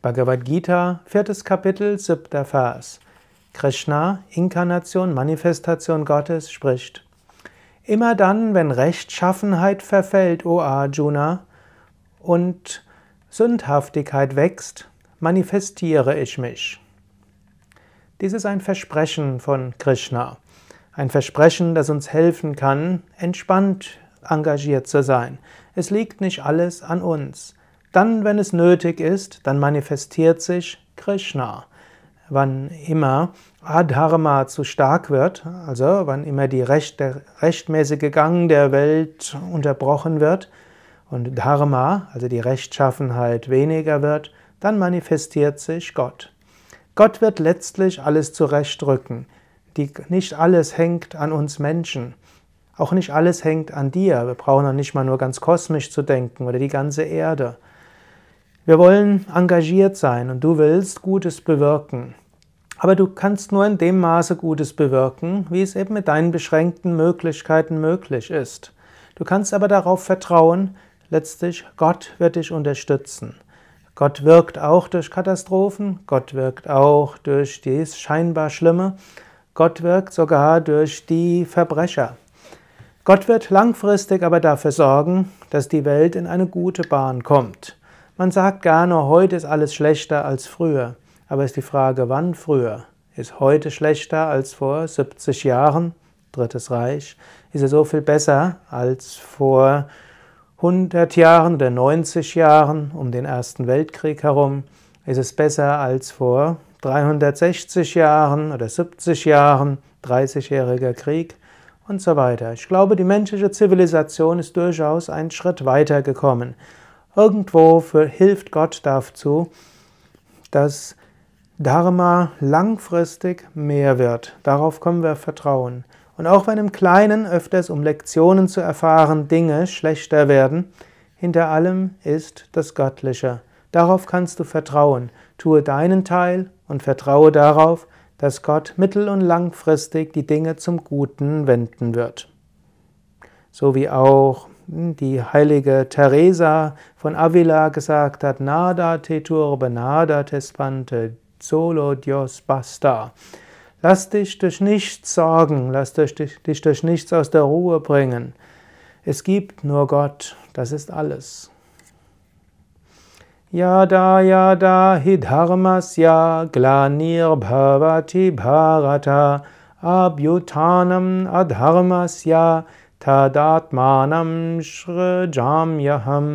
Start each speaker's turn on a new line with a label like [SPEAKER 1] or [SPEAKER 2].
[SPEAKER 1] Bhagavad Gita, viertes Kapitel, siebter Vers. Krishna, Inkarnation, Manifestation Gottes, spricht: Immer dann, wenn Rechtschaffenheit verfällt, o Arjuna, und Sündhaftigkeit wächst, manifestiere ich mich. Dies ist ein Versprechen von Krishna. Ein Versprechen, das uns helfen kann, entspannt engagiert zu sein. Es liegt nicht alles an uns. Dann, wenn es nötig ist, dann manifestiert sich Krishna. Wann immer Adharma zu stark wird, also wann immer die Recht, der rechtmäßige Gang der Welt unterbrochen wird und Dharma, also die Rechtschaffenheit, weniger wird, dann manifestiert sich Gott. Gott wird letztlich alles zurechtrücken. Die, nicht alles hängt an uns Menschen. Auch nicht alles hängt an dir. Wir brauchen auch nicht mal nur ganz kosmisch zu denken oder die ganze Erde. Wir wollen engagiert sein und du willst Gutes bewirken. Aber du kannst nur in dem Maße Gutes bewirken, wie es eben mit deinen beschränkten Möglichkeiten möglich ist. Du kannst aber darauf vertrauen, letztlich Gott wird dich unterstützen. Gott wirkt auch durch Katastrophen, Gott wirkt auch durch dies scheinbar Schlimme, Gott wirkt sogar durch die Verbrecher. Gott wird langfristig aber dafür sorgen, dass die Welt in eine gute Bahn kommt. Man sagt gerne, heute ist alles schlechter als früher. Aber ist die Frage, wann früher? Ist heute schlechter als vor 70 Jahren? Drittes Reich. Ist es so viel besser als vor 100 Jahren oder 90 Jahren um den Ersten Weltkrieg herum? Ist es besser als vor 360 Jahren oder 70 Jahren, 30-jähriger Krieg und so weiter? Ich glaube, die menschliche Zivilisation ist durchaus einen Schritt weiter gekommen. Irgendwo hilft Gott dazu, dass Dharma langfristig mehr wird. Darauf können wir vertrauen. Und auch wenn im Kleinen öfters, um Lektionen zu erfahren, Dinge schlechter werden, hinter allem ist das Göttliche. Darauf kannst du vertrauen. Tue deinen Teil und vertraue darauf, dass Gott mittel- und langfristig die Dinge zum Guten wenden wird. So wie auch die heilige Teresa von Avila gesagt hat, nada te turbe, nada te spante, solo Dios basta. Lass dich durch nichts sorgen, lass dich, dich durch nichts aus der Ruhe bringen. Es gibt nur Gott, das ist alles. Yada yada hidharmasya glanir bhavati bharata abhyutanam adharmasya Tadatmanam Shrajamyaham.